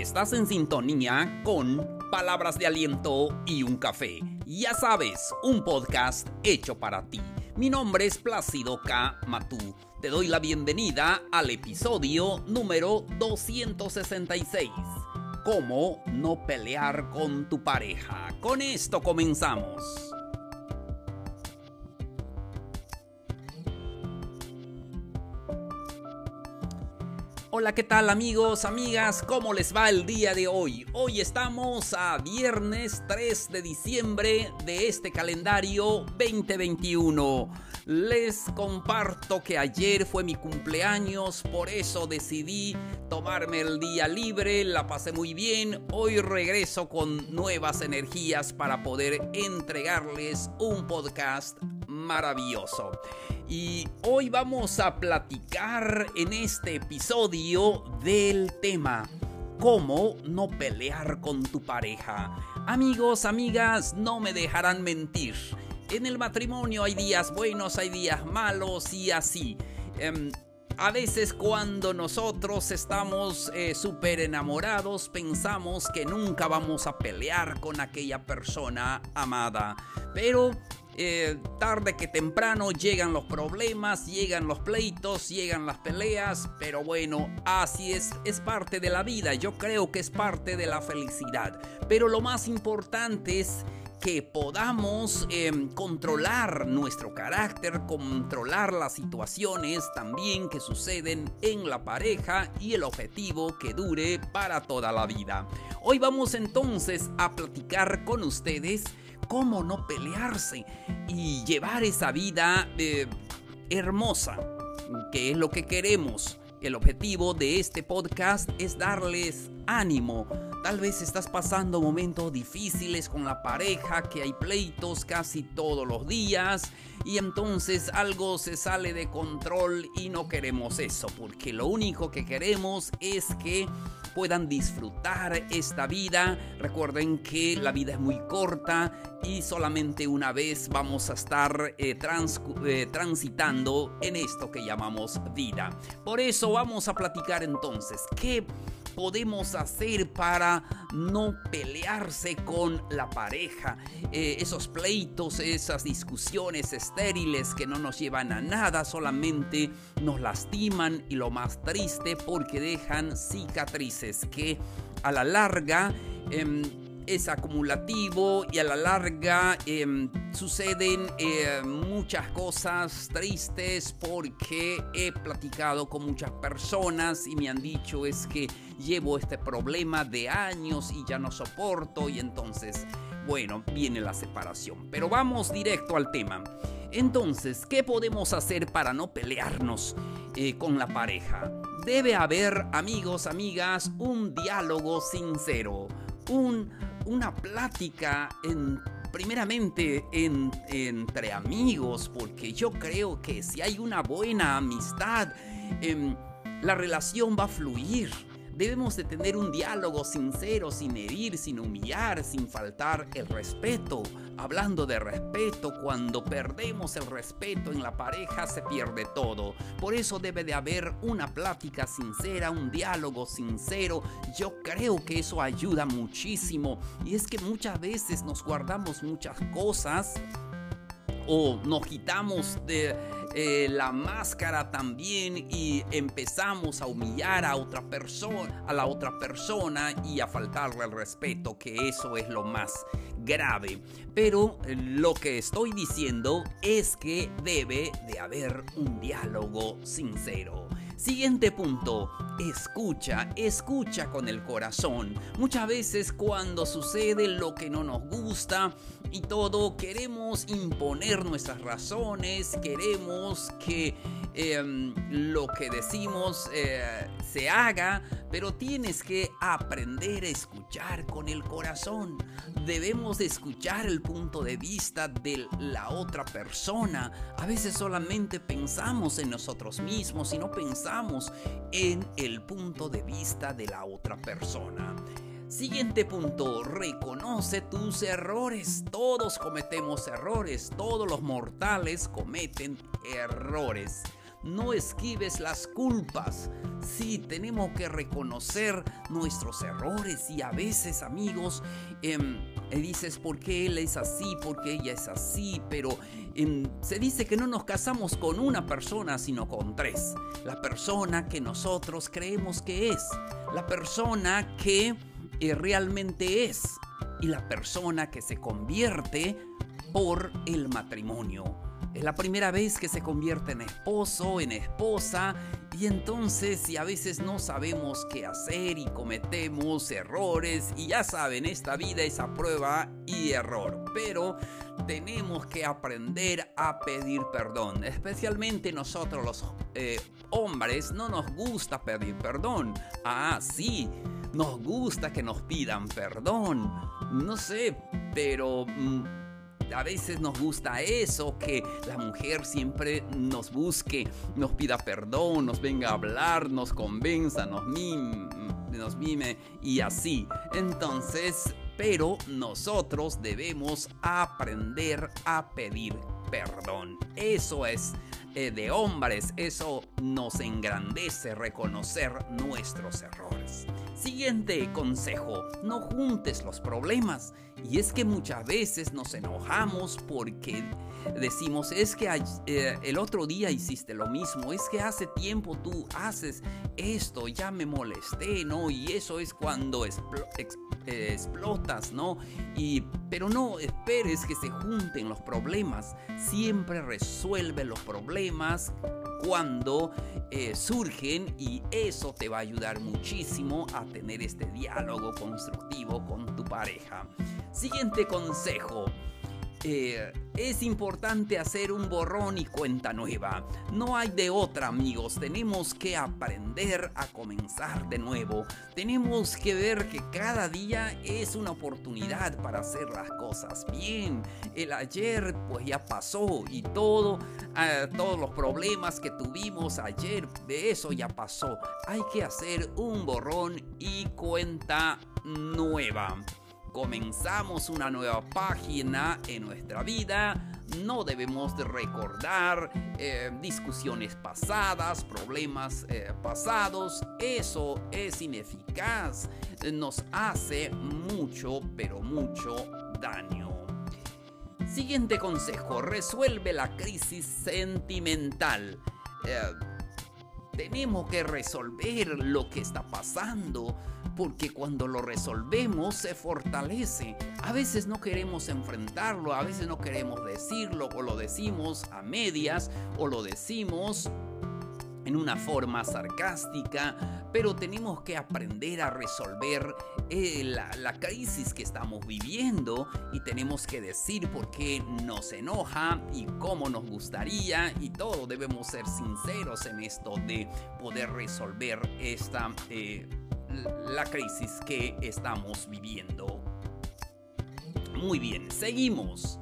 Estás en sintonía con palabras de aliento y un café. Ya sabes, un podcast hecho para ti. Mi nombre es Plácido K. Matú. Te doy la bienvenida al episodio número 266. ¿Cómo no pelear con tu pareja? Con esto comenzamos. Hola, ¿qué tal amigos, amigas? ¿Cómo les va el día de hoy? Hoy estamos a viernes 3 de diciembre de este calendario 2021. Les comparto que ayer fue mi cumpleaños, por eso decidí tomarme el día libre, la pasé muy bien. Hoy regreso con nuevas energías para poder entregarles un podcast maravilloso. Y hoy vamos a platicar en este episodio del tema cómo no pelear con tu pareja. Amigos, amigas, no me dejarán mentir. En el matrimonio hay días buenos, hay días malos y así. Em, a veces cuando nosotros estamos eh, súper enamorados pensamos que nunca vamos a pelear con aquella persona amada. Pero eh, tarde que temprano llegan los problemas, llegan los pleitos, llegan las peleas, pero bueno, así es, es parte de la vida, yo creo que es parte de la felicidad. Pero lo más importante es que podamos em, controlar nuestro carácter, controlar las situaciones también que suceden en la pareja y el objetivo que dure para toda la vida. Hoy vamos entonces a platicar con ustedes cómo no pelearse y llevar esa vida eh, hermosa, que es lo que queremos. El objetivo de este podcast es darles ánimo. Tal vez estás pasando momentos difíciles con la pareja, que hay pleitos casi todos los días y entonces algo se sale de control y no queremos eso, porque lo único que queremos es que puedan disfrutar esta vida. Recuerden que la vida es muy corta y solamente una vez vamos a estar eh, eh, transitando en esto que llamamos vida. Por eso vamos a platicar entonces qué podemos hacer para no pelearse con la pareja? Eh, esos pleitos, esas discusiones estériles que no nos llevan a nada, solamente nos lastiman y lo más triste porque dejan cicatrices que a la larga... Em, es acumulativo y a la larga em, suceden eh, muchas cosas tristes porque he platicado con muchas personas y me han dicho es que llevo este problema de años y ya no soporto y entonces, bueno, viene la separación. Pero vamos directo al tema. Entonces, ¿qué podemos hacer para no pelearnos eh, con la pareja? Debe haber, amigos, amigas, un diálogo sincero, un una plática en, primeramente entre amigos, porque yo creo que si hay una buena amistad, em, la relación va a fluir. Debemos de tener un diálogo sincero, sin herir, sin humillar, sin faltar el respeto. Hablando de respeto, cuando perdemos el respeto en la pareja se pierde todo. Por eso debe de haber una plática sincera, un diálogo sincero. Yo creo que eso ayuda muchísimo. Y es que muchas veces nos guardamos muchas cosas o nos quitamos de eh, la máscara también y empezamos a humillar a otra persona, a la otra persona y a faltarle el respeto, que eso es lo más grave. Pero lo que estoy diciendo es que debe de haber un diálogo sincero. Siguiente punto, escucha, escucha con el corazón. Muchas veces cuando sucede lo que no nos gusta y todo, queremos imponer nuestras razones, queremos que em, lo que decimos eh, se haga, pero tienes que aprender a escuchar con el corazón. Debemos escuchar el punto de vista de la otra persona. A veces solamente pensamos en nosotros mismos y no pensamos en el punto de vista de la otra persona. Siguiente punto, reconoce tus errores. Todos cometemos errores, todos los mortales cometen errores. No esquives las culpas. Sí, tenemos que reconocer nuestros errores y a veces, amigos, em, eh, dices, ¿por qué él es así? ¿Por qué ella es así? Pero em, se dice que no nos casamos con una persona, sino con tres. La persona que nosotros creemos que es. La persona que eh, realmente es. Y la persona que se convierte por el matrimonio. Es la primera vez que se convierte en esposo, en esposa, y entonces si a veces no sabemos qué hacer y cometemos errores, y ya saben, esta vida es a prueba y error, pero tenemos que aprender a pedir perdón, especialmente nosotros los eh, hombres no nos gusta pedir perdón. Ah, sí, nos gusta que nos pidan perdón. No sé, pero... Mm, a veces nos gusta eso, que la mujer siempre nos busque, nos pida perdón, nos venga a hablar, nos convenza, nos mime, y así. Entonces, pero nosotros debemos aprender a pedir perdón. Eso es eh, de hombres, eso nos engrandece reconocer nuestros errores. Siguiente consejo, no juntes los problemas. Y es que muchas veces nos enojamos porque decimos, es que eh, el otro día hiciste lo mismo, es que hace tiempo tú haces esto, ya me molesté, ¿no? Y eso es cuando eh, explotas, ¿no? Y, pero no esperes que se junten los problemas, siempre resuelve los problemas cuando eh, surgen y eso te va a ayudar muchísimo a tener este diálogo constructivo con tu pareja. Siguiente consejo. Eh, es importante hacer un borrón y cuenta nueva. No hay de otra, amigos. Tenemos que aprender a comenzar de nuevo. Tenemos que ver que cada día es una oportunidad para hacer las cosas bien. El ayer pues ya pasó y todo, eh, todos los problemas que tuvimos ayer, de eso ya pasó. Hay que hacer un borrón y cuenta nueva comenzamos una nueva página en nuestra vida, no debemos de recordar eh, discusiones pasadas, problemas eh, pasados. Eso es ineficaz. Nos hace mucho, pero mucho daño. Siguiente consejo. Resuelve la crisis sentimental. Eh, tenemos que resolver lo que está pasando, porque cuando lo resolvemos se fortalece. A veces no queremos enfrentarlo, a veces no queremos decirlo, o lo decimos a medias, o lo decimos en una forma sarcástica, pero tenemos que aprender a resolver eh, la, crisis que estamos viviendo y tenemos que decir por qué nos enoja y cómo nos gustaría y todo. Debemos ser sinceros en esto de poder resolver esta, eh, la crisis que estamos viviendo. Muy bien, seguimos.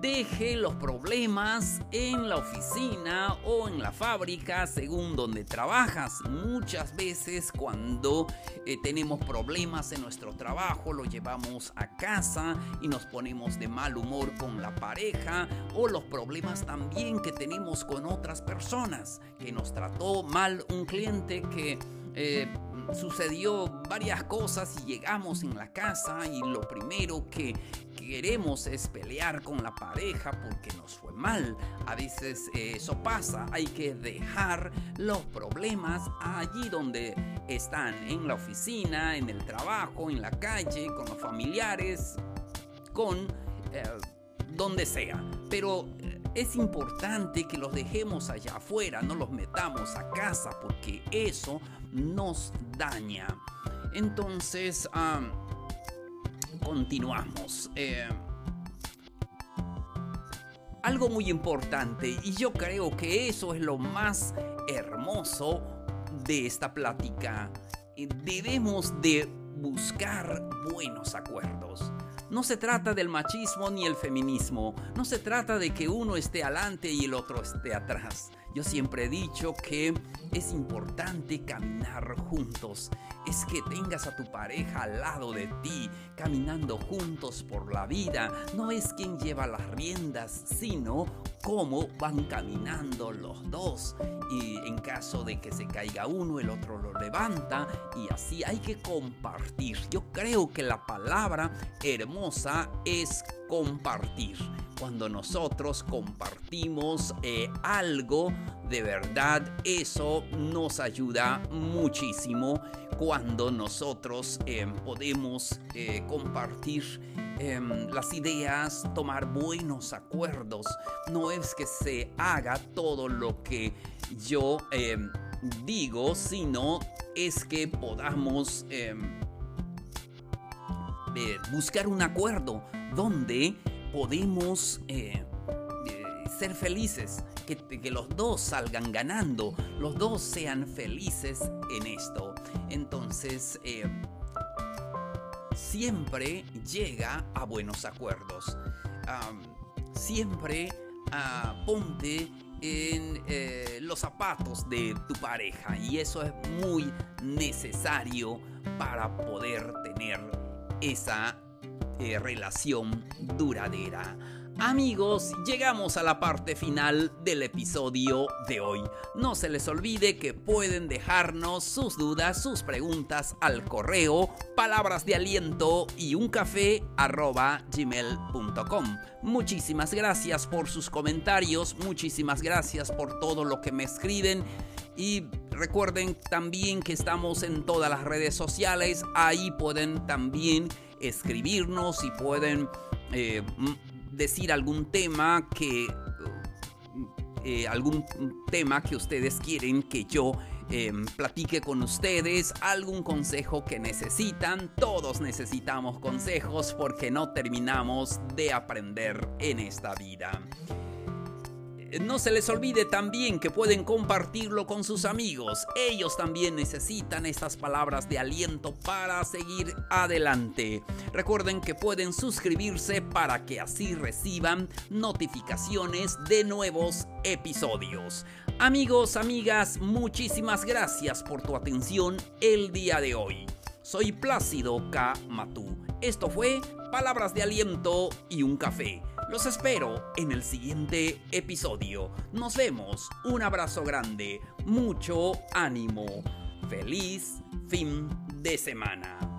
Deje los problemas en la oficina o en la fábrica según donde trabajas. Muchas veces cuando eh, tenemos problemas en nuestro trabajo lo llevamos a casa y nos ponemos de mal humor con la pareja o los problemas también que tenemos con otras personas que nos trató mal un cliente que... Eh, sucedió varias cosas y llegamos en la casa y lo primero que queremos es pelear con la pareja porque nos fue mal. A veces eh, eso pasa, hay que dejar los problemas allí donde están, en la oficina, en el trabajo, en la calle, con los familiares, con eh, donde sea. Pero eh, es importante que los dejemos allá afuera, no los metamos a casa porque eso nos daña. Entonces, continuamos. Eh, algo muy importante, y yo creo que eso es lo más hermoso de esta plática. Debemos de buscar buenos acuerdos. No se trata del machismo ni el feminismo, no se trata de que uno esté adelante y el otro esté atrás. Yo siempre he dicho que es importante caminar juntos. Es que tengas a tu pareja al lado de ti, caminando juntos por la vida. No es quien lleva las riendas, sino cómo van caminando los dos. Y en caso de que se caiga uno, el otro lo levanta. Y así hay que compartir. Yo creo que la palabra hermosa es compartir cuando nosotros compartimos eh, algo, de verdad eso nos ayuda muchísimo cuando nosotros eh, podemos eh, compartir em, las ideas, tomar buenos acuerdos. No es que se haga todo lo que yo em, digo, sino es que podamos em, buscar un acuerdo donde podemos eh, eh, ser felices, que, los dos salgan ganando, los dos sean felices en esto. Entonces, eh, siempre llega a buenos acuerdos. siempre ah, ponte en los zapatos de tu pareja y eso es muy necesario para poder tener esa relación duradera. Amigos, llegamos a la parte final del episodio de hoy. No se les olvide que pueden dejarnos sus dudas, sus preguntas al correo palabras de aliento y un café gmail.com. Muchísimas gracias por sus comentarios, muchísimas gracias por todo lo que me escriben y recuerden también que estamos en todas las redes sociales, ahí pueden también escribirnos y pueden eh, decir algún tema que eh, algún tema que ustedes quieren que yo em, platique con ustedes, algún consejo que necesitan. Todos necesitamos consejos porque no terminamos de aprender en esta vida. No se les olvide también que pueden compartirlo con sus amigos. Ellos también necesitan estas palabras de aliento para seguir adelante. Recuerden que pueden suscribirse para que así reciban notificaciones de nuevos episodios. Amigos, amigas, muchísimas gracias por tu atención el día de hoy. Soy Plácido K. Matú. Esto fue Palabras de Aliento y un Café. Los espero en el siguiente episodio. Nos vemos. Un abrazo grande. Mucho ánimo. Feliz fin de semana.